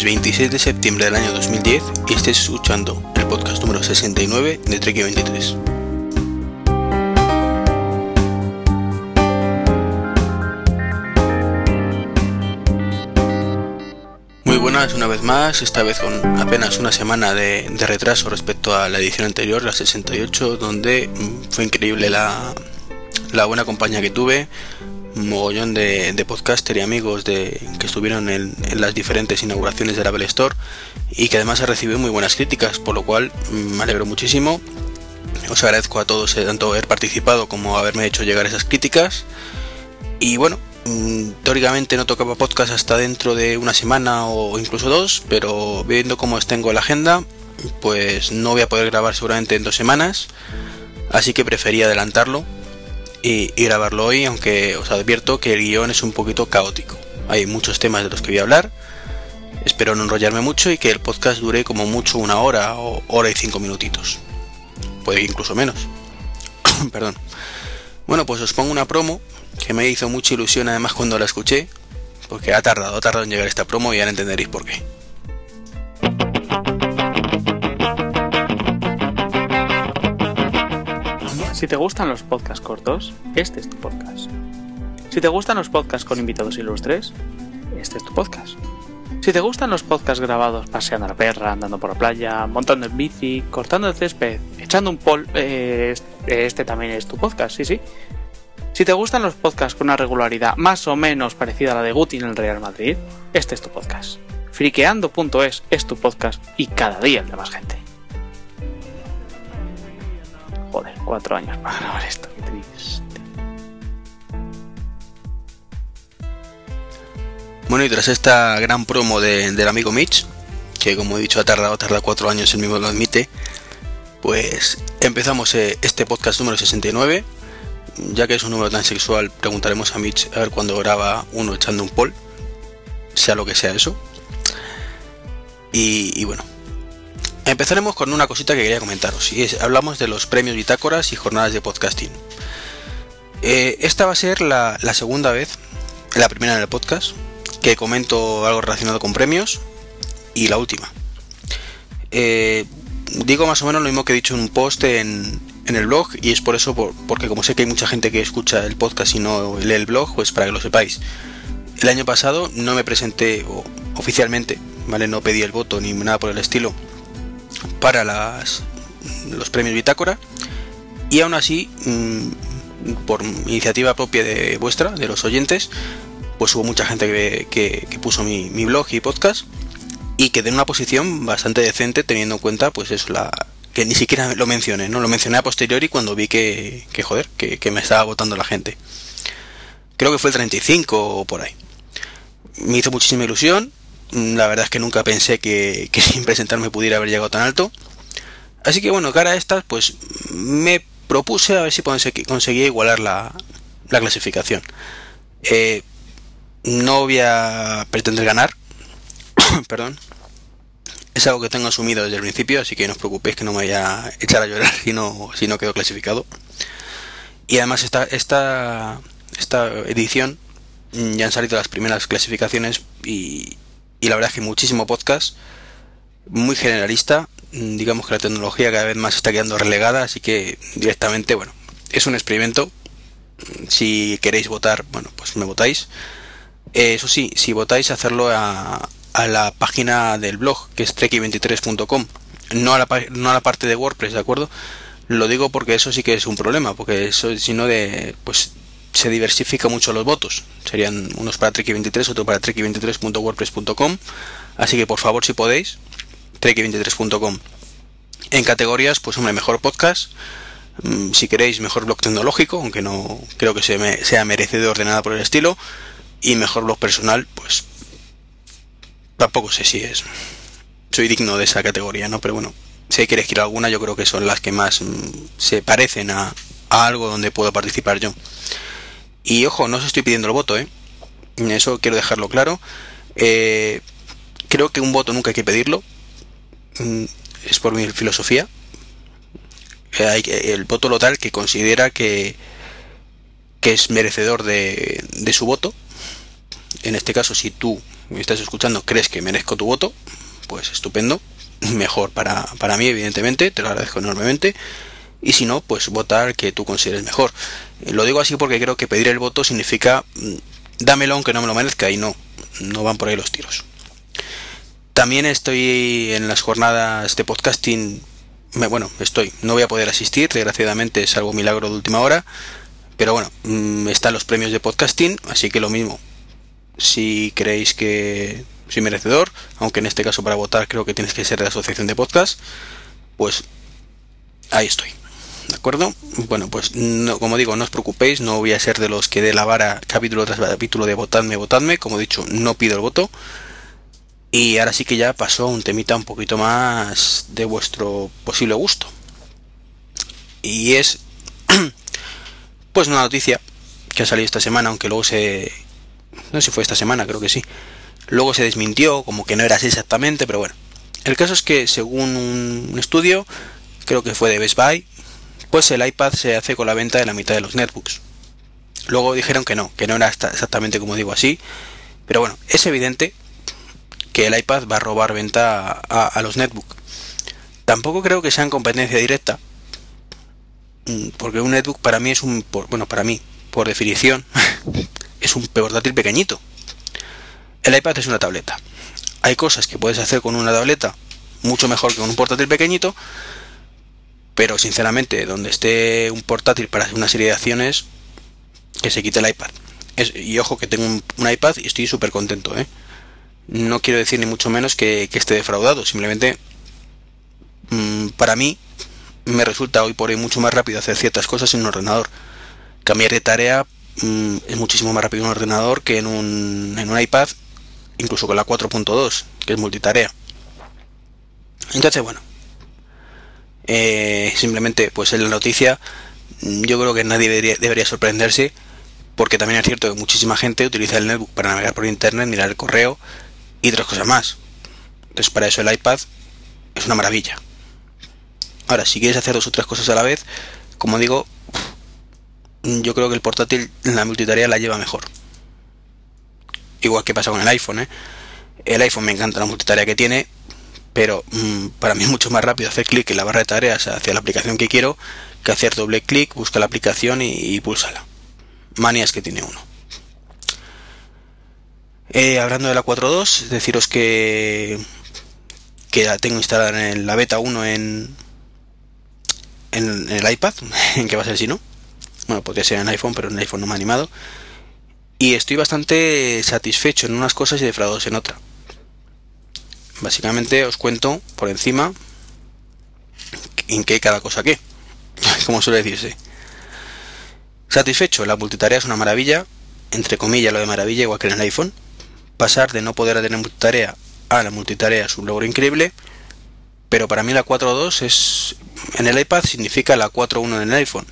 Es 26 de septiembre del año 2010 y estés escuchando el podcast número 69 de Trek 23. Muy buenas una vez más, esta vez con apenas una semana de, retraso respecto a la edición anterior, la 68, donde fue increíble la, la buena compañía que tuve, mogollón de, de podcaster y amigos de, que estuvieron en, las diferentes inauguraciones de la Apple Store y que además ha recibido muy buenas críticas, por lo cual mm, me alegro muchísimo. Os agradezco a todos eh, tanto haber participado como haberme hecho llegar esas críticas. Y bueno, mm, teóricamente no tocaba podcast hasta dentro de una semana o incluso dos, pero viendo cómo tengo la agenda, pues no voy a poder grabar seguramente en dos semanas, así que preferí adelantarlo y, grabarlo hoy, aunque os advierto que el guion es un poquito caótico. Hay muchos temas de los que voy a hablar. Espero no enrollarme mucho y que el podcast dure como mucho una hora o hora y cinco minutitos. Puede incluso menos. Perdón. Bueno, pues os pongo una promo que me hizo mucha ilusión además cuando la escuché. Porque ha tardado, ha tardado en llegar esta promo y ya entenderéis por qué. Si te gustan los podcasts cortos, este es tu podcast. Si te gustan los podcasts con invitados ilustres, este es tu podcast. Si te gustan los podcasts grabados paseando a la perra, andando por la playa, montando en bici, cortando el césped, echando un pol... Eh, este también es tu podcast, sí, sí. Si te gustan los podcasts con una regularidad más o menos parecida a la de Guti en el Real Madrid, este es tu podcast. Friqueando.es es tu podcast y cada día el de más gente. Joder, cuatro años para grabar esto, triste. Bueno, y tras esta gran promo del amigo Mitch, que como he dicho ha tardado, tarda cuatro años, el mismo lo admite, pues empezamos eh, este podcast número 69. Ya que es un número tan sexual, preguntaremos a Mitch a ver cuándo graba uno echando un poll, sea lo que sea eso. y bueno, Empezaremos con una cosita que quería comentaros, y es, hablamos de los premios bitácoras y jornadas de podcasting. Eh, esta va a ser la, segunda vez, la primera en el podcast, que comento algo relacionado con premios, y la última. Eh, digo más o menos lo mismo que he dicho en un post en, el blog, y es por eso, porque como sé que hay mucha gente que escucha el podcast y no lee el blog, pues para que lo sepáis. El año pasado no me presenté oficialmente, ¿vale? No pedí el voto ni nada por el estilo para las, los premios Bitácora y aún así, mm, por iniciativa propia de vuestra, de los oyentes, pues hubo mucha gente que, puso mi, blog y podcast y quedé en una posición bastante decente teniendo en cuenta pues eso, la, que ni siquiera lo mencioné, ¿no? Lo mencioné a posteriori cuando vi que, que joder, que, que, me estaba votando la gente. Creo que fue el 35 o por ahí. Me hizo muchísima ilusión la verdad es que nunca pensé que, sin presentarme pudiera haber llegado tan alto. Así que bueno, cara a estas, pues me propuse a ver si conseguía igualar la, clasificación. Eh, no voy a pretender ganar, perdón. Es algo que tengo asumido desde el principio, así que no os preocupéis que no me voy a echar a llorar si no, si no quedo clasificado. Y además esta, esta, esta edición mm, ya han salido las primeras clasificaciones y, y la verdad es que muchísimo podcast, muy generalista, mm, digamos que la tecnología cada vez más está quedando relegada, así que directamente, bueno, es un experimento. Si queréis votar, bueno, pues me votáis. Eh, eso sí, si votáis, hacerlo a, a la página del blog, que es treki23.com, no a, la, no a la parte de WordPress, ¿de acuerdo? Lo digo porque eso sí que es un problema, porque eso, si no, de, pues se diversifica mucho los votos. Serían unos para Treki23, otro para treki23.wordpress.com. Así que por favor, si podéis, treki23.com. En categorías, pues hombre, mejor podcast. Mm, si queréis, mejor blog tecnológico, aunque no creo que sea merecedor de nada por el estilo. Y mejor blog personal, pues tampoco sé si es. Soy digno de esa categoría, ¿no? Pero bueno, si hay que elegir alguna, yo creo que son las que más mm, se parecen a algo donde puedo participar yo. Y ojo, no os estoy pidiendo el voto, ¿eh? Eso quiero dejarlo claro. Eh, creo que un voto nunca hay que pedirlo. Mm, es por mi filosofía. Eh, el voto local que considera que, que es merecedor de, de su voto. En este caso, si tú me estás escuchando, crees que merezco tu voto, pues estupendo. Mejor para, para mí, evidentemente, te lo agradezco enormemente. Y si no, pues votar que tú consideres mejor. Eh, lo digo así porque creo que pedir el voto significa mm, dámelo aunque no me lo merezca y no, no van por ahí los tiros. También estoy en las jornadas de podcasting. bueno, estoy, no voy a poder asistir, desgraciadamente es algo milagro de última hora. Pero bueno, mm, están los premios de podcasting, así que lo mismo. Si creéis que soy merecedor, aunque en este caso para votar creo que tienes que ser de la asociación de podcast, pues ahí estoy. ¿De acuerdo? Bueno, pues no, como digo, no os preocupéis, no voy a ser de los que dé la vara capítulo tras capítulo de votadme, votadme. Como he dicho, no pido el voto. Y ahora sí que ya pasó un temita un poquito más de vuestro posible gusto. Y es pues una noticia que ha salido esta semana, aunque luego se... No sé si fue esta semana, creo que sí. Luego se desmintió, como que no era así exactamente, pero bueno. El caso es que según un estudio, creo que fue de Best Buy, pues el iPad se hace con la venta de la mitad de los netbooks. Luego dijeron que no, que no era exactamente como digo así, pero bueno, es evidente que el iPad va a robar venta a, los netbooks. Tampoco creo que sea en competencia directa, mm, porque un netbook para mí es un, bueno, para mí, por definición, es un portátil pequeñito. El iPad es una tableta. Hay cosas que puedes hacer con una tableta mucho mejor que con un portátil pequeñito, pero sinceramente, donde esté un portátil para hacer una serie de acciones, que se quite el iPad. y ojo que tengo un, iPad y estoy súper contento, ¿eh? No quiero decir ni mucho menos que, esté defraudado, simplemente mm, para mí me resulta hoy por hoy mucho más rápido hacer ciertas cosas en un ordenador. Cambiar de tarea mm, es muchísimo más rápido en un ordenador que en un, en un iPad, incluso con la 4.2, que es multitarea. Entonces, bueno, eh, simplemente, pues en la noticia, mm, yo creo que nadie debería, sorprenderse, porque también es cierto que muchísima gente utiliza el netbook para navegar por internet, mirar el correo y otras cosas más. Entonces, para eso el iPad es una maravilla. Ahora, si quieres hacer dos o tres cosas a la vez, como digo, yo creo que el portátil la multitarea la lleva mejor. Igual que pasa con el iPhone, ¿eh? El iPhone me encanta la multitarea que tiene, pero mm, para mí es mucho más rápido hacer clic en la barra de tareas hacia la aplicación que quiero que hacer doble clic, busca la aplicación y, pulsala. Manías que tiene uno. Eh, hablando de la 4.2, deciros que, que la tengo instalada en la beta 1 en, en, el iPad, en que va a ser si no. Bueno, podría ser en iPhone, pero en iPhone no me ha animado. Y estoy bastante satisfecho en unas cosas y defraudados en otra. Básicamente os cuento por encima en qué cada cosa qué, como suele decirse. Satisfecho, la multitarea es una maravilla, entre comillas lo de maravilla, igual que en el iPhone. Pasar de no poder tener multitarea a la multitarea es un logro increíble, pero para mí la 4.2 es en el iPad significa la 4.1 en el iPhone,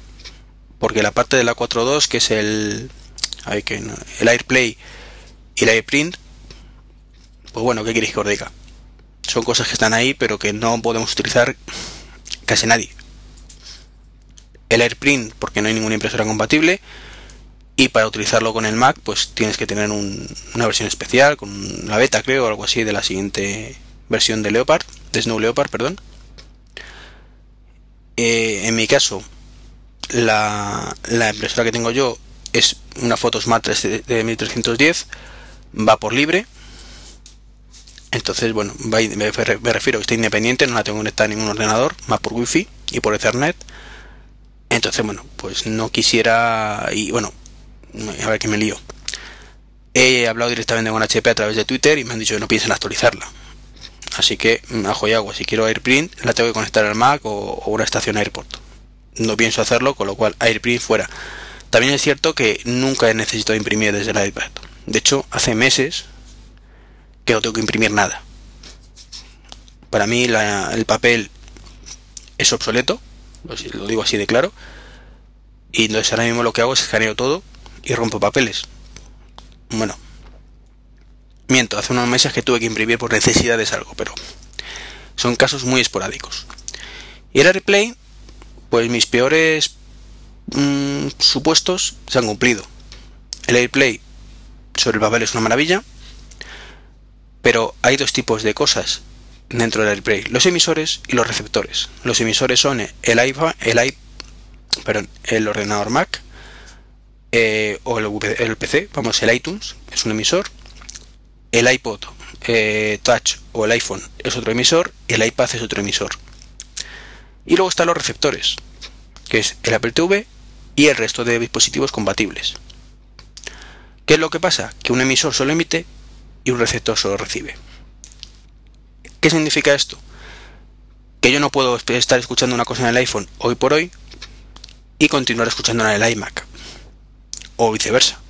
porque la parte de la 4.2 que es el el AirPlay y el AirPrint, pues bueno, ¿qué queréis que os diga? Son cosas que están ahí pero que no podemos utilizar casi nadie. El AirPrint porque no hay ninguna impresora compatible y para utilizarlo con el Mac pues tienes que tener una versión especial con la beta creo o algo así de la siguiente versión de Leopard, de Snow Leopard, perdón. Eh, en mi caso la, la, impresora que tengo yo es una Photosmart de 1310 va por libre entonces, bueno, me refiero a que está independiente, no la tengo conectada a ningún ordenador, más por wifi y por ethernet. Entonces, bueno, pues no quisiera. Y bueno, a ver que me lío. He hablado directamente con HP a través de Twitter y me han dicho que no piensen actualizarla. Así que, ajo y agua, si quiero AirPrint, la tengo que conectar al Mac o, o una estación AirPort. No pienso hacerlo, con lo cual AirPrint fuera. También es cierto que nunca he necesitado imprimir desde el iPad. De hecho, hace meses que no tengo que imprimir nada. Para mí el papel es obsoleto, lo digo así de claro, y entonces ahora mismo lo que hago es escaneo todo y rompo papeles. Bueno, miento, hace unos meses que tuve que imprimir por necesidades algo, pero son casos muy esporádicos. Y el AirPlay, pues mis peores mm, supuestos se han cumplido. El AirPlay sobre el papel es una maravilla, Pero hay dos tipos de cosas dentro del AirPlay, los emisores y los receptores. Los emisores son el iPhone, el, i, perdón, el ordenador Mac eh, o el, PC, vamos, el iTunes es un emisor, el iPod eh, Touch o el iPhone es otro emisor y el iPad es otro emisor. Y luego están los receptores, que es el Apple TV y el resto de dispositivos compatibles. ¿Qué es lo que pasa? Que un emisor solo emite y un receptor solo recibe. ¿Qué significa esto? Que yo no puedo estar escuchando una cosa en el iPhone hoy por hoy y continuar escuchándola en el iMac. O viceversa.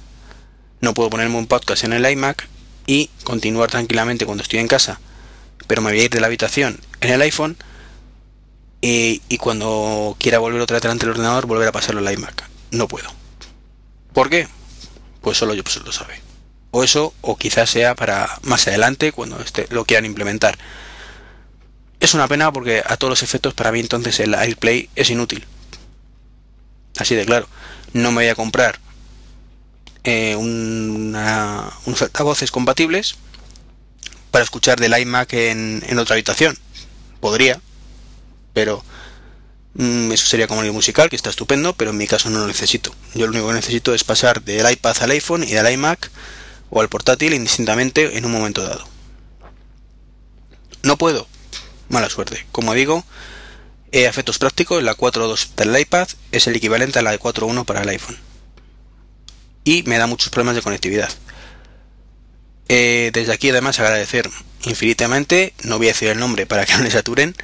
No puedo ponerme un podcast en el iMac y continuar tranquilamente cuando estoy en casa, pero me voy a ir de la habitación en el iPhone y, cuando quiera volver otra vez delante del ordenador volver a pasarlo al iMac. No puedo. ¿Por qué? Pues solo yo pues lo sabe. O eso, o quizás sea para más adelante cuando este, lo quieran implementar. Es una pena porque a todos los efectos para mí entonces el AirPlay es inútil. Así de claro. No me voy a comprar eh, unos altavoces compatibles para escuchar del iMac en, en otra habitación. Podría, pero mm, eso sería como el musical, que está estupendo, pero en mi caso no lo necesito. Yo lo único que necesito es pasar del iPad al iPhone y del iMac o al portátil indistintamente en un momento dado. No puedo, mala suerte. Como digo, eh, efectos prácticos, la 4.2 del iPad es el equivalente a la de 4.1 para el iPhone. Y me da muchos problemas de conectividad. Eh, desde aquí además agradecer infinitamente, no voy a decir el nombre para que no le saturen,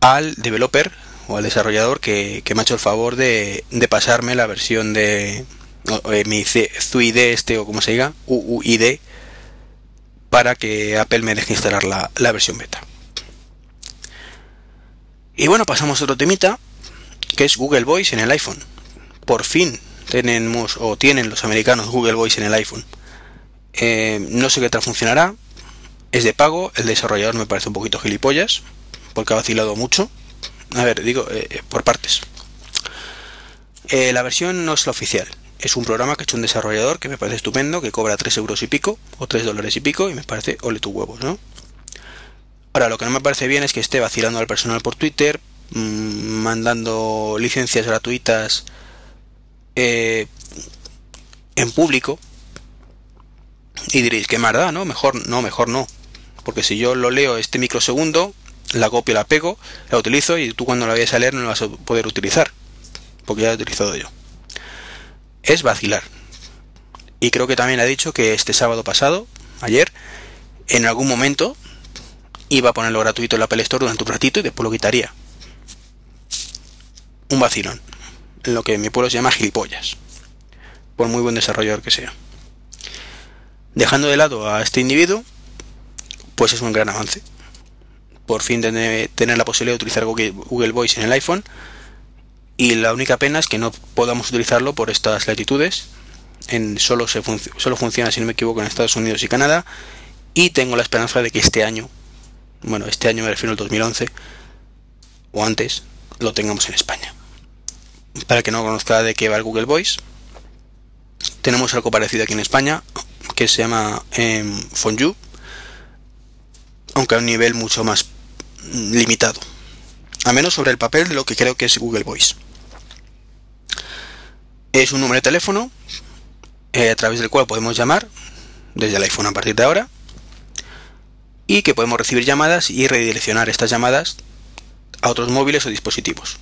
al developer o al desarrollador que, me ha hecho el favor de, pasarme la versión de mi ZUID este o como se diga, UUID, para que Apple me deje instalar la, la versión beta. Y bueno, pasamos a otro temita, que es Google Voice en el iPhone. Por fin tenemos o tienen los americanos Google Voice en el iPhone. Eh, no sé qué tal funcionará. Es de pago, el desarrollador me parece un poquito gilipollas, porque ha vacilado mucho. A ver, digo, eh, eh, por partes. la versión no es la oficial. Es un programa que ha hecho un desarrollador que me parece estupendo, que cobra 3 euros y pico, o 3 dólares y pico, y me parece ole tu huevos, ¿no? Ahora, lo que no me parece bien es que esté vacilando al personal por Twitter, mm, mandando licencias gratuitas eh, en público. Y diréis, qué maldad, ¿no? Mejor no, mejor no. Porque si yo lo leo este microsegundo, la copio, la pego, la utilizo y tú cuando la vayas a leer no la vas a poder utilizar. Porque ya la he utilizado yo. Es vacilar. Y creo que también ha dicho que este sábado pasado, ayer, en algún momento iba a ponerlo gratuito en la Apple Store durante un ratito y después lo quitaría. Un vacilón. Lo que mi pueblo se llama gilipollas. Por muy buen desarrollador que sea. Dejando de lado a este individuo, pues es un gran avance. Por fin tener, la posibilidad de utilizar Google Voice en el iPhone. Y la única pena es que no podamos utilizarlo por estas latitudes. Solo, se solo funciona, si no me equivoco, en Estados Unidos y Canadá. Y tengo la esperanza de que este año bueno, este año me refiero al 2011, o antes, lo tengamos en España. Para que no conozca de qué va el Google Voice, tenemos algo parecido aquí en España, que se llama eh, aunque a un nivel mucho más limitado. A menos sobre el papel de lo que creo que es Google Voice. Es un número de teléfono eh, a través del cual podemos llamar desde el iPhone a partir de ahora y que podemos recibir llamadas y redireccionar estas llamadas a otros móviles o dispositivos.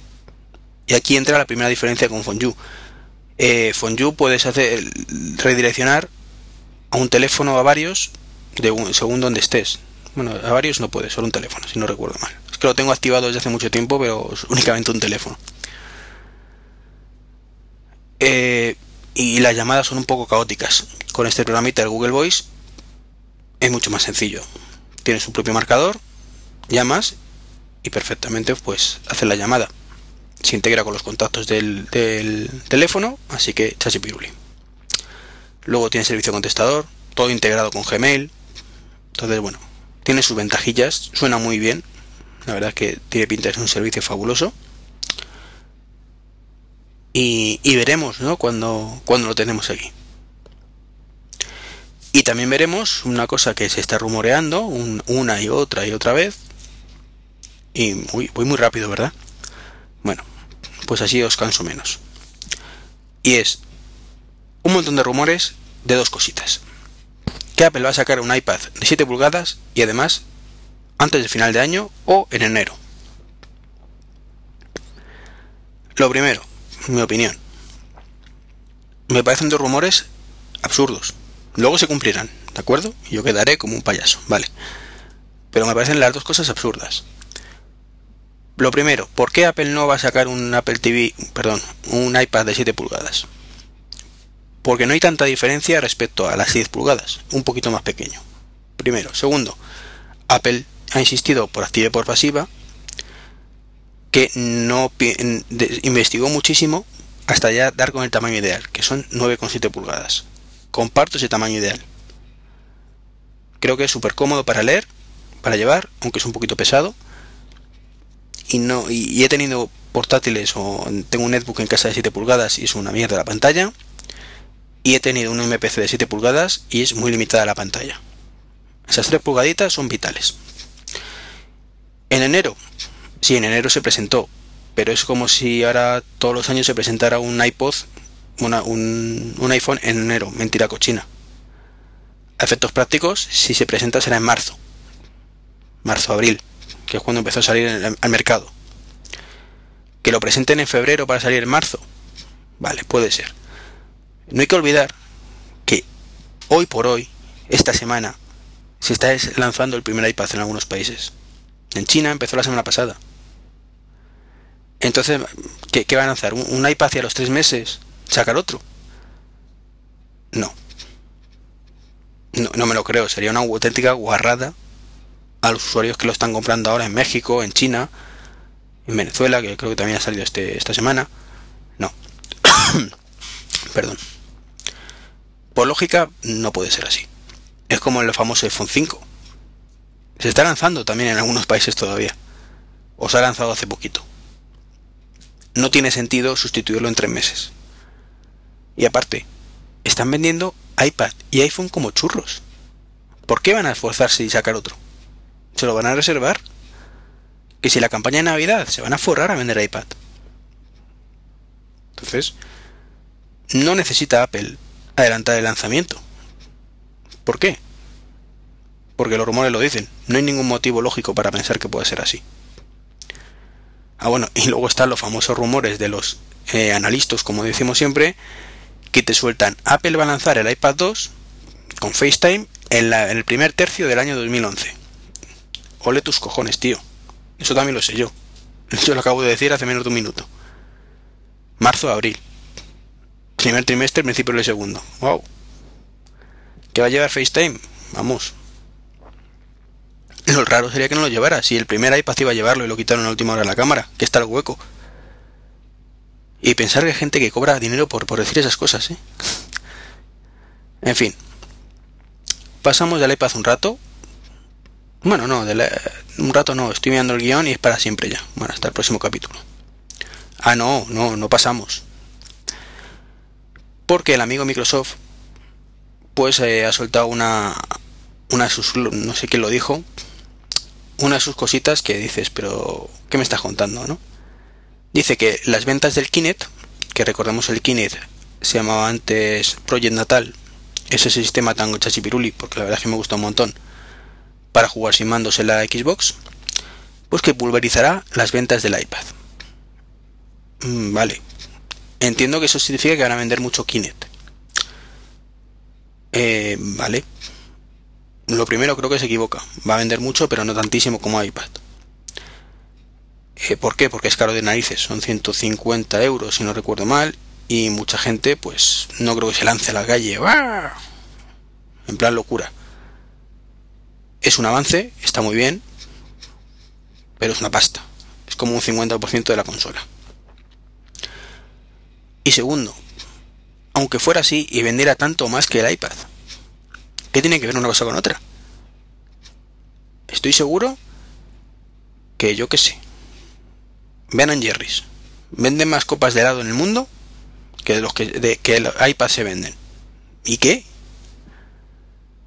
Y aquí entra la primera diferencia con Fonju. Eh, Fonju puedes hacer redireccionar a un teléfono a varios según donde estés. Bueno, a varios no puedes, solo un teléfono, si no recuerdo mal. Es que lo tengo activado desde hace mucho tiempo, pero es únicamente un teléfono. Eh, y las llamadas son un poco caóticas. Con este programita del Google Voice es mucho más sencillo tiene su propio marcador, llamas y perfectamente pues hace la llamada. Se integra con los contactos del, teléfono, así que chachi piruli. Luego tiene servicio contestador, todo integrado con Gmail. Entonces, bueno, tiene sus ventajillas, suena muy bien. La verdad es que tiene pinta de ser un servicio fabuloso. Y, veremos, ¿no? Cuando, cuando lo tenemos aquí. Y también veremos una cosa que se está rumoreando una y otra y otra vez. Y voy muy rápido, ¿verdad? Bueno, pues así os canso menos. Y es un montón de rumores de dos cositas. Que Apple va a sacar un iPad de 7 pulgadas y además antes del final de año o en enero. Lo primero, mi opinión. Me parecen dos rumores absurdos. Luego se cumplirán, ¿de acuerdo? Yo quedaré como un payaso, vale. Pero me parecen las dos cosas absurdas. Lo primero, ¿por qué Apple no va a sacar un Apple TV, perdón, un iPad de 7 pulgadas? Porque no hay tanta diferencia respecto a las 10 pulgadas, un poquito más pequeño. Primero. Segundo, Apple ha insistido por activa y por pasiva que no investigó muchísimo hasta ya dar con el tamaño ideal, que son 9,7 pulgadas. Comparto ese tamaño ideal. Creo que es súper cómodo para leer, para llevar, aunque es un poquito pesado. Y no y, he tenido portátiles o tengo un netbook en casa de 7 pulgadas y es una mierda la pantalla. Y he tenido un MPC de 7 pulgadas y es muy limitada la pantalla. Esas 3 pulgaditas son vitales. En enero, sí, en enero se presentó, pero es como si ahora todos los años se presentara un iPod, un, un iPhone en enero, mentira cochina. A efectos prácticos, si se presenta será en marzo, marzo-abril, que es cuando empezó a salir al mercado. Que lo presenten en febrero para salir en marzo, vale, puede ser. No hay que olvidar que hoy por hoy, esta semana, se está lanzando el primer iPad en algunos países. En China empezó la semana pasada. Entonces, ¿qué, van a lanzar? ¿Un, iPad y a los tres meses sacar otro? No. no. No me lo creo, sería una auténtica guarrada a los usuarios que lo están comprando ahora en México, en China, en Venezuela, que creo que también ha salido este, esta semana. No. Perdón. Por lógica, no puede ser así. Es como el famoso iPhone 5. Se está lanzando también en algunos países todavía. O se ha lanzado hace poquito no tiene sentido sustituirlo en tres meses. Y aparte, están vendiendo iPad y iPhone como churros. ¿Por qué van a esforzarse y sacar otro? ¿Se lo van a reservar? Que si la campaña de Navidad se van a forrar a vender iPad. Entonces, no necesita Apple adelantar el lanzamiento. ¿Por qué? Porque los rumores lo dicen. No hay ningún motivo lógico para pensar que pueda ser así. Ah, bueno, y luego están los famosos rumores de los eh, analistas, como decimos siempre, que te sueltan Apple va a lanzar el iPad 2 con FaceTime en, el primer tercio del año 2011. Ole tus cojones, tío. Eso también lo sé yo. Yo lo acabo de decir hace menos de un minuto. Marzo, abril. Primer trimestre, principio del segundo. Wow. ¿Qué va a llevar FaceTime? Vamos, lo raro sería que no lo llevara. Si el primer iPad iba a llevarlo y lo quitaron a la última hora de la cámara, que está el hueco. Y pensar que hay gente que cobra dinero por, por decir esas cosas, ¿eh? En fin. Pasamos del iPad un rato. Bueno, no, un rato no, estoy mirando el guion y es para siempre ya. Bueno, hasta el próximo capítulo. Ah, no, no, no pasamos. Porque el amigo Microsoft, pues eh, ha soltado una, una sus, no sé quién lo dijo, una de sus cositas que dices, pero ¿qué me estás contando, no? Dice que las ventas del Kinect, que recordemos el Kinect se llamaba antes Project Natal, ese sistema tan chachipiruli, porque la verdad es que me gusta un montón, para jugar sin mandos en la Xbox, pues que pulverizará las ventas del iPad. Mm, vale. Entiendo que eso significa que van a vender mucho Kinect. Eh, vale. Lo primero creo que se equivoca. Va a vender mucho, pero no tantísimo como iPad. Eh, ¿Por qué? Porque es caro de narices. Son 150 euros, si no recuerdo mal. Y mucha gente, pues, no creo que se lance a la calle. En plan locura. Es un avance, está muy bien. Pero es una pasta. Es como un 50% de la consola. Y segundo, aunque fuera así y vendiera tanto más que el iPad, ¿Qué tiene que ver una cosa con otra? Estoy seguro que yo qué sé. Vean Jerry's. Venden más copas de helado en el mundo que de los que, de, que el iPad se venden. ¿Y qué?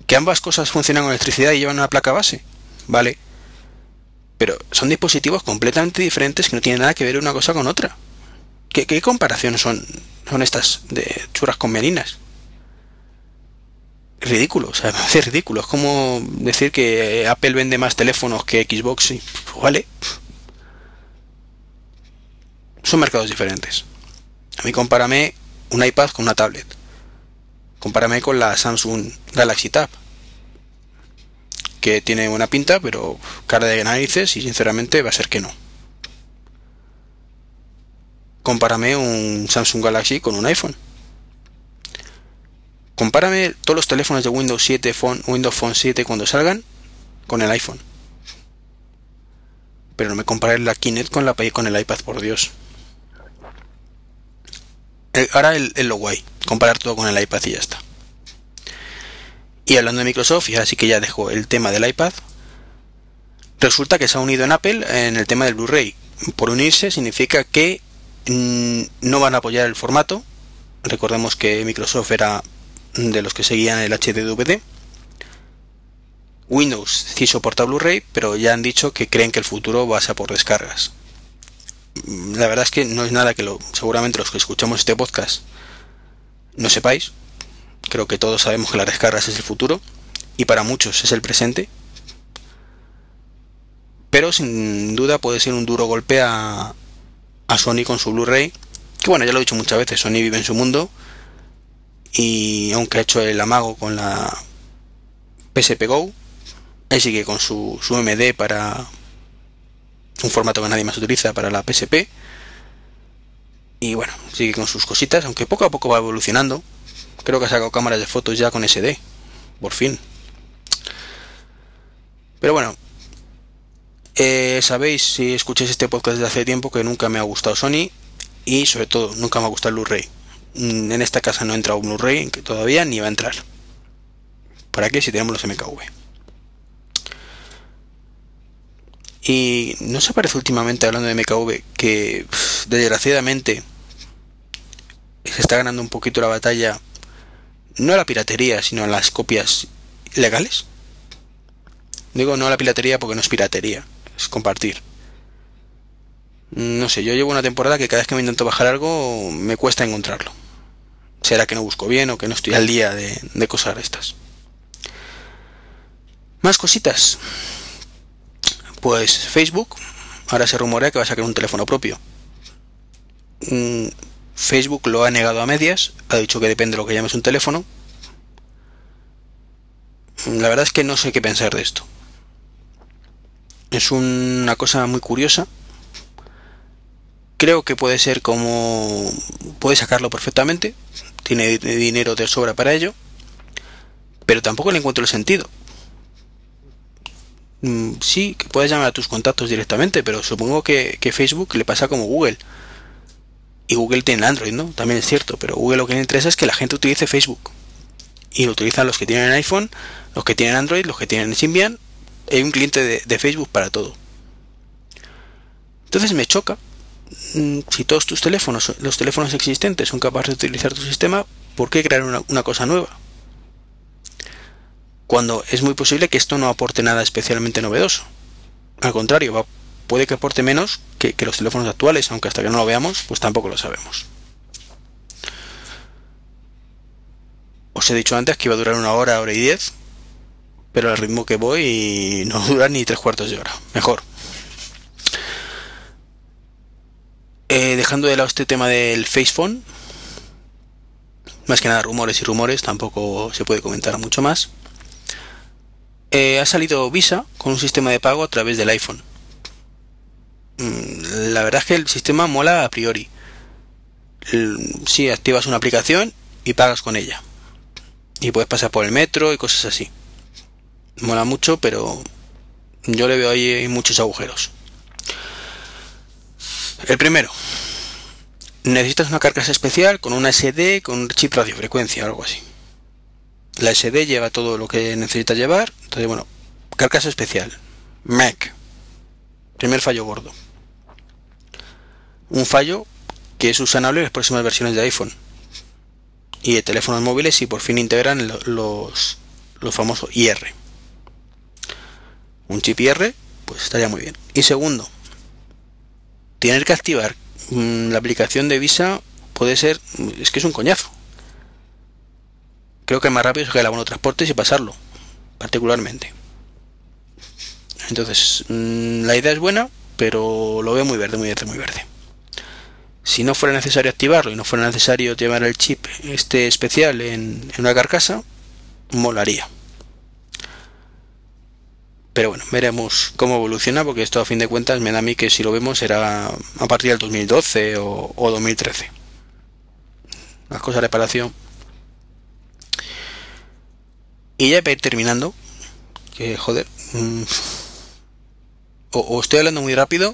que ambas cosas funcionan con electricidad y llevan una placa base, ¿vale? Pero son dispositivos completamente diferentes que no tienen nada que ver una cosa con otra. ¿Qué, qué comparaciones son, son estas de churras con meninas? Ridículo, o sea, me hace ridículo. Es como decir que Apple vende más teléfonos que Xbox y pues, vale. Son mercados diferentes. A mí compárame un iPad con una tablet. Compárame con la Samsung Galaxy Tab. Que tiene buena pinta, pero cara de narices y sinceramente va a ser que no. Compárame un Samsung Galaxy con un iPhone. Compárame todos los teléfonos de Windows 7, Phone, Windows Phone 7 cuando salgan con el iPhone. Pero no me compares la Kinect con, la, con el iPad, por Dios. Eh, ahora el, lo guay, comparar todo con el iPad y ya está. Y hablando de Microsoft, y así que ya dejo el tema del iPad, resulta que se ha unido en Apple en el tema del Blu-ray. Por unirse significa que mmm, no van a apoyar el formato. Recordemos que Microsoft era de los que seguían el HDVD. Windows sí soporta Blu-ray, pero ya han dicho que creen que el futuro va a ser por descargas. La verdad es que no es nada que lo, seguramente los que escuchamos este podcast no sepáis. Creo que todos sabemos que las descargas es el futuro y para muchos es el presente. Pero sin duda puede ser un duro golpe a, a Sony con su Blu-ray. Que bueno, ya lo he dicho muchas veces, Sony vive en su mundo y aunque ha hecho el amago con la PSP Go, él sigue con su, su MD para un formato que nadie más utiliza para la PSP. Y bueno, sigue con sus cositas, aunque poco a poco va evolucionando. Creo que ha sacado cámaras de fotos ya con SD, por fin. Pero bueno, eh, sabéis si escucháis este podcast desde hace tiempo que nunca me ha gustado Sony y sobre todo nunca me ha gustado Blu-ray. Mm, en esta casa no entra un Blu-ray todavía ni va a entrar. ¿Para qué si tenemos los MKV? Y no se parece últimamente hablando de MKV que desgraciadamente se está ganando un poquito la batalla no a la piratería sino a las copias legales. Digo no a la piratería porque no es piratería, es compartir. No sé, yo llevo una temporada que cada vez que me intento bajar algo me cuesta encontrarlo. Será que no busco bien o que no estoy al día de, de cosas estas. Más cositas. Pues Facebook ahora se rumorea que va a sacar un teléfono propio. Mm, Facebook lo ha negado a medias, ha dicho que depende de lo que llames un teléfono. La verdad es que no sé qué pensar de esto. Es una cosa muy curiosa. Creo que puede ser como... puede sacarlo perfectamente. Tiene dinero de sobra para ello. Pero tampoco le encuentro el sentido Mm, sí, que puedes llamar a tus contactos directamente, pero supongo que, que, Facebook le pasa como Google. Y Google tiene Android, ¿no? También es cierto, pero Google lo que le interesa es que la gente utilice Facebook. Y lo utilizan los que tienen iPhone, los que tienen Android, los que tienen Symbian. Hay un cliente de, de Facebook para todo. Entonces me choca. Mm, si todos tus teléfonos, los teléfonos existentes son capaces de utilizar tu sistema, ¿por qué crear una, cosa nueva? cuando es muy posible que esto no aporte nada especialmente novedoso. Al contrario, puede que aporte menos que, que, los teléfonos actuales, aunque hasta que no lo veamos, pues tampoco lo sabemos. Os he dicho antes que iba a durar una hora, hora y diez, pero al ritmo que voy no dura ni tres cuartos de hora. Mejor. Eh, dejando de lado este tema del Facephone, más que nada rumores y rumores, tampoco se puede comentar mucho más eh, ha salido Visa con un sistema de pago a través del iPhone. Mm, la verdad es que el sistema mola a priori. Si activas una aplicación y pagas con ella. Y puedes pasar por el metro y cosas así. Mola mucho, pero yo le veo ahí muchos agujeros. El primero. Necesitas una carcasa especial con una SD con un chip radiofrecuencia o algo así. La SD lleva todo lo que necesita llevar. Entonces, bueno, carcasa especial. Mac. Primer fallo gordo. Un fallo que es subsanable en las próximas versiones de iPhone. Y de teléfonos móviles si por fin integran los, los famosos IR. Un chip IR, pues estaría muy bien. Y segundo, tener que activar mm, la aplicación de Visa puede ser, es que es un coñazo. Creo que es más rápido que el abono transportes y pasarlo, particularmente. Entonces, mm, la idea es buena, pero lo veo muy verde, muy verde, muy verde. Si no fuera necesario activarlo y no fuera necesario llevar el chip este especial en, una carcasa, molaría. Pero bueno, veremos cómo evoluciona, porque esto a fin de cuentas me da a mí que si lo vemos será a partir del 2012 o, 2013. Las cosas de reparación. Y ya para ir terminando, que joder, mm, o, estoy hablando muy rápido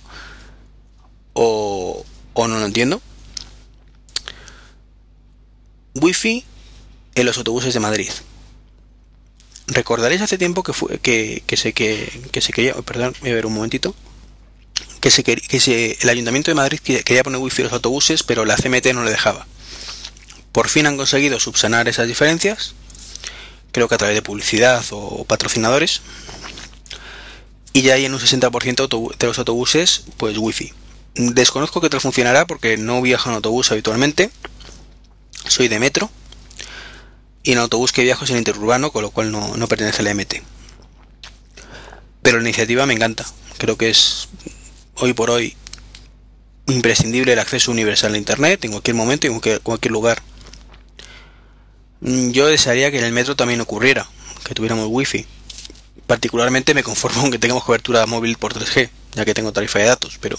o, o no lo entiendo. Wi-Fi en los autobuses de Madrid. Recordaréis hace tiempo que fue que, se que, se quería, perdón, voy a ver un momentito, que se que se, el Ayuntamiento de Madrid quería poner wifi en los autobuses, pero la CMT no le dejaba. Por fin han conseguido subsanar esas diferencias, creo que a través de publicidad o patrocinadores, y ya hay en un 60% de los autobuses pues wifi. Desconozco que tal funcionará porque no viajo en autobús habitualmente, soy de metro y en autobús que viajo es el interurbano, con lo cual no, pertenece a la MT. Pero la iniciativa me encanta, creo que es hoy por hoy imprescindible el acceso universal a Internet en cualquier momento y en cualquier lugar. Yo desearía que en el metro también ocurriera, que tuviéramos wifi particularmente me conformo con que tengamos cobertura móvil por 3G, ya que tengo tarifa de datos, pero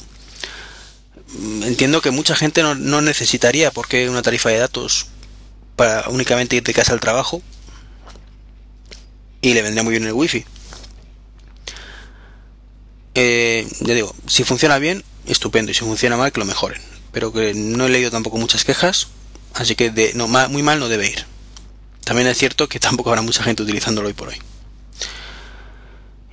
mm, entiendo que mucha gente no, necesitaría porque una tarifa de datos para únicamente ir de casa al trabajo y le vendría muy bien el wifi. Eh, ya digo, si funciona bien, estupendo, y si funciona mal, que lo mejoren. Pero que no he leído tampoco muchas quejas, así que de, no, muy mal no debe ir. También es cierto que tampoco habrá mucha gente utilizándolo hoy por hoy.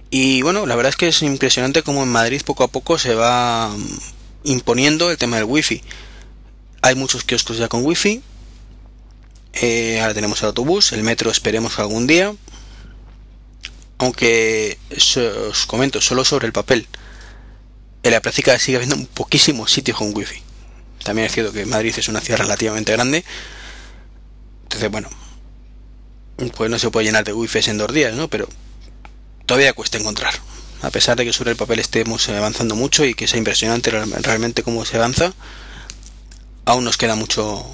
Y bueno, la verdad es que es impresionante cómo en Madrid poco a poco se va mm, imponiendo el tema del wifi. Hay muchos kioscos ya con wifi. Eh, ahora tenemos el autobús, el metro esperemos algún día. Aunque os comento solo sobre el papel. En la práctica sigue habiendo poquísimos sitios con wifi. También es cierto que Madrid es una ciudad relativamente grande. Entonces, bueno, pues no se puede llenar de wifi en dos días, ¿no? Pero todavía cuesta encontrar. A pesar de que sobre el papel estemos avanzando mucho y que sea impresionante realmente cómo se avanza, aún nos queda mucho,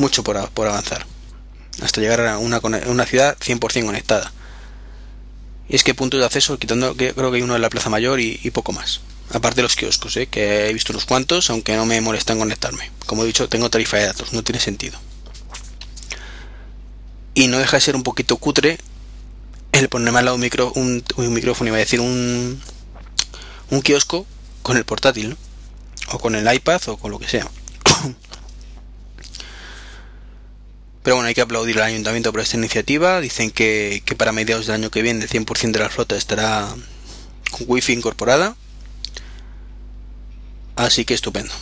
mucho por, avanzar. Hasta llegar a una, una ciudad 100% conectada. Y es que puntos de acceso, quitando que creo que hay uno en la Plaza Mayor y, poco más. Aparte de los kioscos, ¿eh? que he visto unos cuantos, aunque no me molestan conectarme. Como he dicho, tengo tarifa de datos, no tiene sentido. Y no deja de ser un poquito cutre el ponerme al lado un, micro, un, micrófono, iba a decir un, un kiosco con el portátil. O con el iPad o con lo que sea. Pero bueno, hay que aplaudir al ayuntamiento por esta iniciativa. Dicen que, que para mediados del año que viene el 100% de la flota estará con wifi incorporada. Así que estupendo.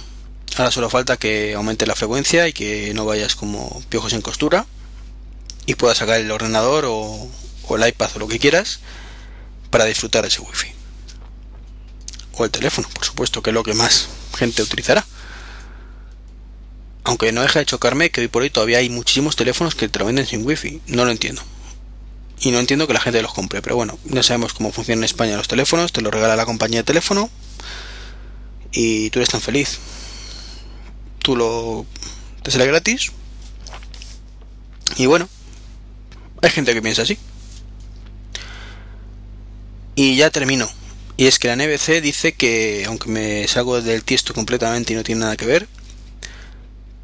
Ahora solo falta que aumente la frecuencia y que no vayas como piojos en costura y puedas sacar el ordenador o, el iPad o lo que quieras para disfrutar de ese wifi. O el teléfono, por supuesto, que es lo que más gente utilizará. Aunque no deja de chocarme que hoy por hoy todavía hay muchísimos teléfonos que te lo venden sin wifi. No lo entiendo. Y no entiendo que la gente los compre. Pero bueno, ya sabemos cómo funcionan en España los teléfonos. Te lo regala la compañía de teléfono. Y tú eres tan feliz. Tú lo... Te sale gratis. Y bueno. Hay gente que piensa así. Y ya termino. Y es que la NBC dice que, aunque me salgo del tiesto completamente y no tiene nada que ver,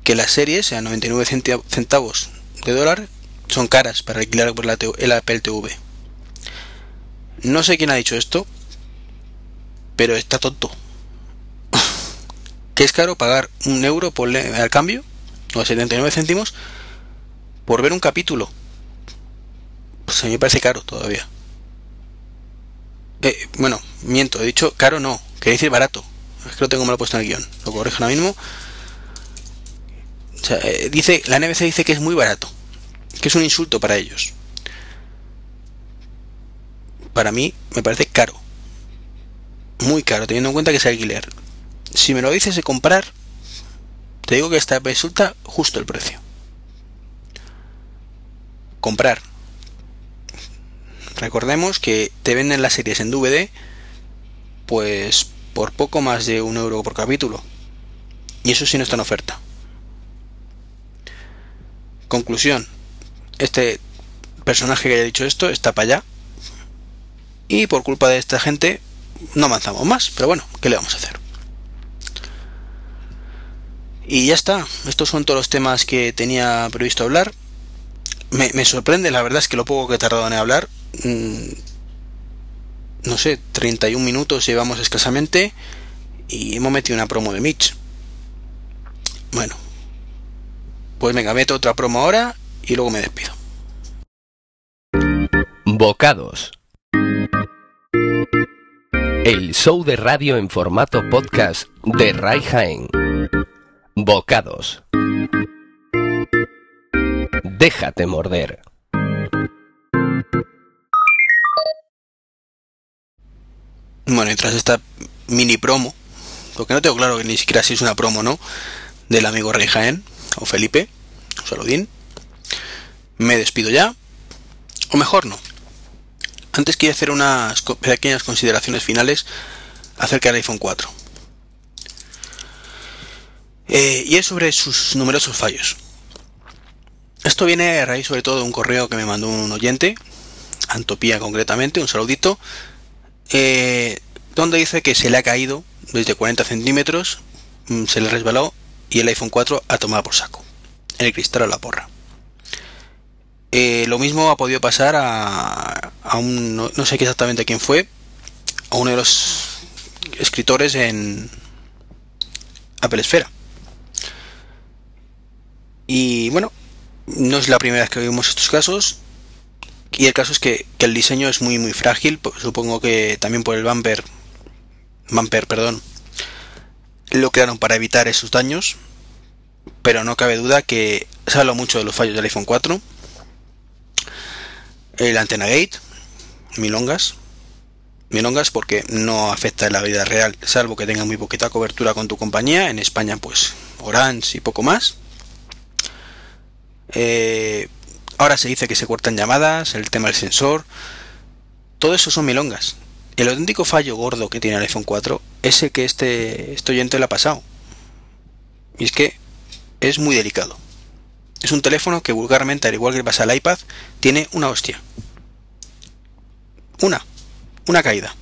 que las series a 99 centavos de dólar son caras para alquilar por la el TV. No sé quién ha dicho esto, pero está tonto. que es caro pagar un euro por al cambio, o 79 céntimos, por ver un capítulo. Pues a me parece caro todavía. Eh, bueno, miento, he dicho caro no, quería decir barato. Es que lo tengo mal puesto en el guion. Lo corrijo ahora mismo. O sea, eh, dice, la NBC dice que es muy barato. Que es un insulto para ellos. para mí me parece caro. Muy caro, teniendo en cuenta que es alquiler. Si me lo dices de comprar, te digo que esta resulta justo el precio. Comprar. Recordemos que te venden las series en DVD, pues por poco más de un euro por capítulo. Y eso sí no está en oferta. Conclusión. Este personaje que haya dicho esto está para allá. Y por culpa de esta gente no avanzamos más. Pero bueno, ¿qué le vamos a hacer? Y ya está. Estos son todos los temas que tenía previsto hablar. Me, sorprende, la verdad es que lo poco que he tardado en hablar. Mm, no sé, 31 minutos llevamos escasamente. Y hemos metido una promo de Mitch. Bueno. Pues venga, meto otra promo ahora y luego me despido. Bocados. El show de radio en formato podcast de Rai Jaén. Bocados. Déjate morder. Bueno, y tras esta mini promo, porque no tengo claro que ni siquiera si es una promo, ¿no? Del amigo Rey Jaén, o Felipe, un saludín. Me despido ya, o mejor no. Antes quiero hacer unas pequeñas consideraciones finales acerca del iPhone 4. Eh, y es sobre sus numerosos fallos. Esto viene a raíz sobre todo de un correo que me mandó un oyente, Antopía concretamente, un saludito, eh, donde dice que se le ha caído desde 40 centímetros, mm, se le resbaló y el iPhone 4 ha tomado por saco, el cristal a la porra. Eh, lo mismo ha podido pasar a, a un, no, no sé exactamente quién fue, a uno de los escritores en Apple Esfera. Y bueno, no es la primera vez que vemos estos casos. Y el caso es que, el diseño es muy muy frágil. Pues supongo que también por el bumper. Bumper, perdón. Lo crearon para evitar esos daños. Pero no cabe duda que se habla mucho de los fallos del iPhone 4. El antena gate. Milongas. Milongas porque no afecta en la vida real, salvo que tenga muy poquita cobertura con tu compañía. En España, pues Orange y poco más. Eh, ahora se dice que se cortan llamadas, el tema del sensor. Todo eso son milongas. El auténtico fallo gordo que tiene el iPhone 4 es el que este, este oyente le ha pasado. Y es que es muy delicado. Es un teléfono que vulgarmente, al igual que pasa al iPad, tiene una hostia. Una. Una caída.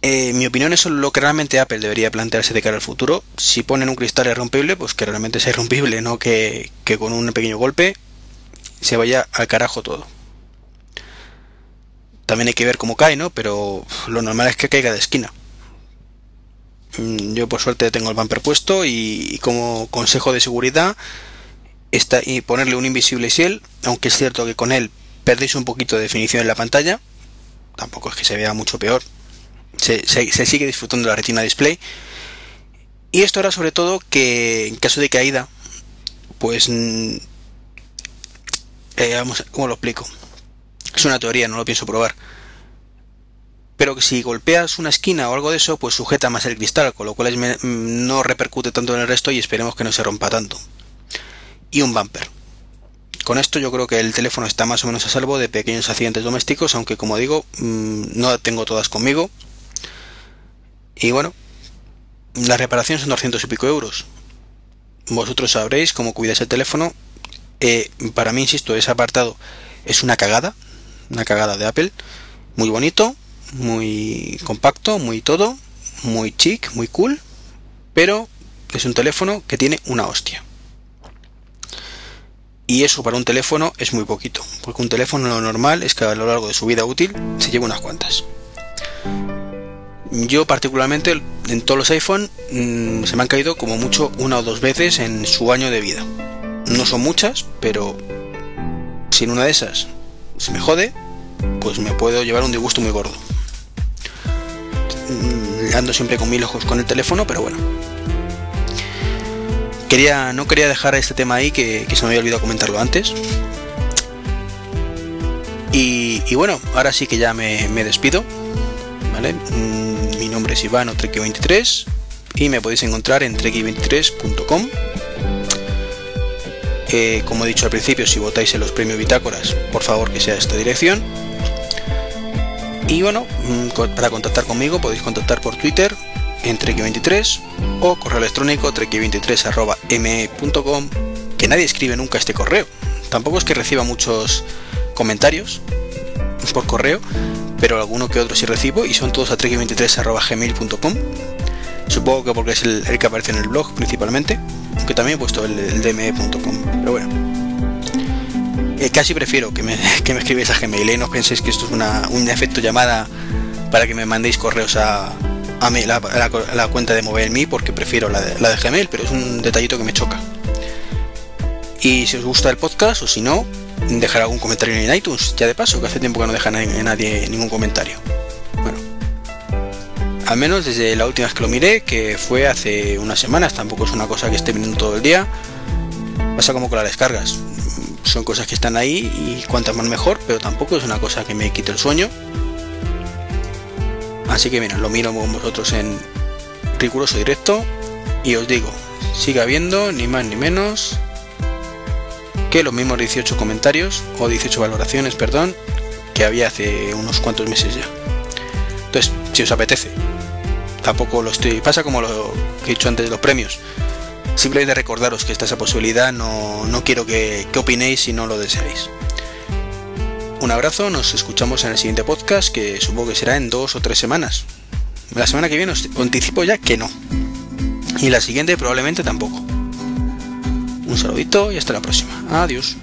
Eh, mi opinión es lo que realmente Apple debería plantearse de cara al futuro. Si ponen un cristal irrompible, pues que realmente sea irrompible, no que, con un pequeño golpe se vaya al carajo todo. También hay que ver cómo cae, ¿no? Pero lo normal es que caiga de esquina. Mm, yo por suerte tengo el bumper puesto y, como consejo de seguridad está y ponerle un invisible shield, aunque es cierto que con él perdéis un poquito de definición en la pantalla. Tampoco es que se vea mucho peor, se, sigue disfrutando la retina display. Y esto era sobre todo que en caso de caída, pues... Mm, eh, vamos, ¿cómo lo explico? Es una teoría, no lo pienso probar. Pero si golpeas una esquina o algo de eso, pues sujeta más el cristal, con lo cual no repercute tanto en el resto y esperemos que no se rompa tanto. Y un bumper. Con esto yo creo que el teléfono está más o menos a salvo de pequeños accidentes domésticos, aunque como digo, mm, no tengo todas conmigo. Y bueno, la reparación son 200 y pico euros. Vosotros sabréis cómo cuidáis el teléfono. Eh, para mí, insisto, ese apartado es una cagada, una cagada de Apple. Muy bonito, muy compacto, muy todo, muy chic, muy cool, pero es un teléfono que tiene una hostia. Y eso para un teléfono es muy poquito, porque un teléfono lo normal es que a lo largo de su vida útil se lleve unas cuantas. Yo particularmente en todos los iPhone mm, se me han caído como mucho una o dos veces en su año de vida. No son muchas, pero si en una de esas se me jode, pues me puedo llevar un disgusto muy gordo. Mm, ando siempre con mil ojos con el teléfono, pero bueno. Quería, no quería dejar este tema ahí que, que se me había olvidado comentarlo antes. Y, bueno, ahora sí que ya me, despido. ¿vale? Mm, mi nombre es Iván Treki23 y me podéis encontrar en treki23.com. Eh, como he dicho al principio, si votáis en los premios Bitácoras, por favor que sea esta dirección. Y bueno, mm, para contactar conmigo podéis contactar por Twitter en treki23 o correo electrónico treki23.me.com que nadie escribe nunca este correo. Tampoco es que reciba muchos comentarios por correo, pero alguno que otro sí recibo y son todos a trek23.gmail.com. Supongo que porque es el, que aparece en el blog principalmente, aunque también he puesto el, dme.com, pero bueno. Eh, casi prefiero que me, escribáis a Gmail, ¿eh? no penséis que esto es un efecto llamada para que me mandéis correos a, a la, cuenta de MobileMe porque prefiero la de, la de Gmail, pero es un detallito que me choca. Y si os gusta el podcast o si no, dejar algún comentario en iTunes, ya de paso, que hace tiempo que no deja nadie, nadie ningún comentario. Al menos desde la última vez que lo miré, que fue hace unas semanas, tampoco es una cosa que esté viniendo todo el día. Pasa como con las descargas. Son cosas que están ahí y cuantas más mejor, pero tampoco es una cosa que me quite el sueño. Así que mira, lo miro con vosotros en riguroso directo y os digo, siga habiendo ni más ni menos que los mismos 18 comentarios o 18 valoraciones, perdón, que había hace unos cuantos meses ya. Entonces, si os apetece, tampoco lo estoy. Pasa como lo he dicho antes de los premios. Simplemente recordaros que está esa posibilidad, no, no quiero que, que opinéis si no lo deseáis. Un abrazo, nos escuchamos en el siguiente podcast que supongo que será en dos o tres semanas. La semana que viene os anticipo ya que no. Y la siguiente probablemente tampoco. Un saludito y hasta la próxima. Adiós.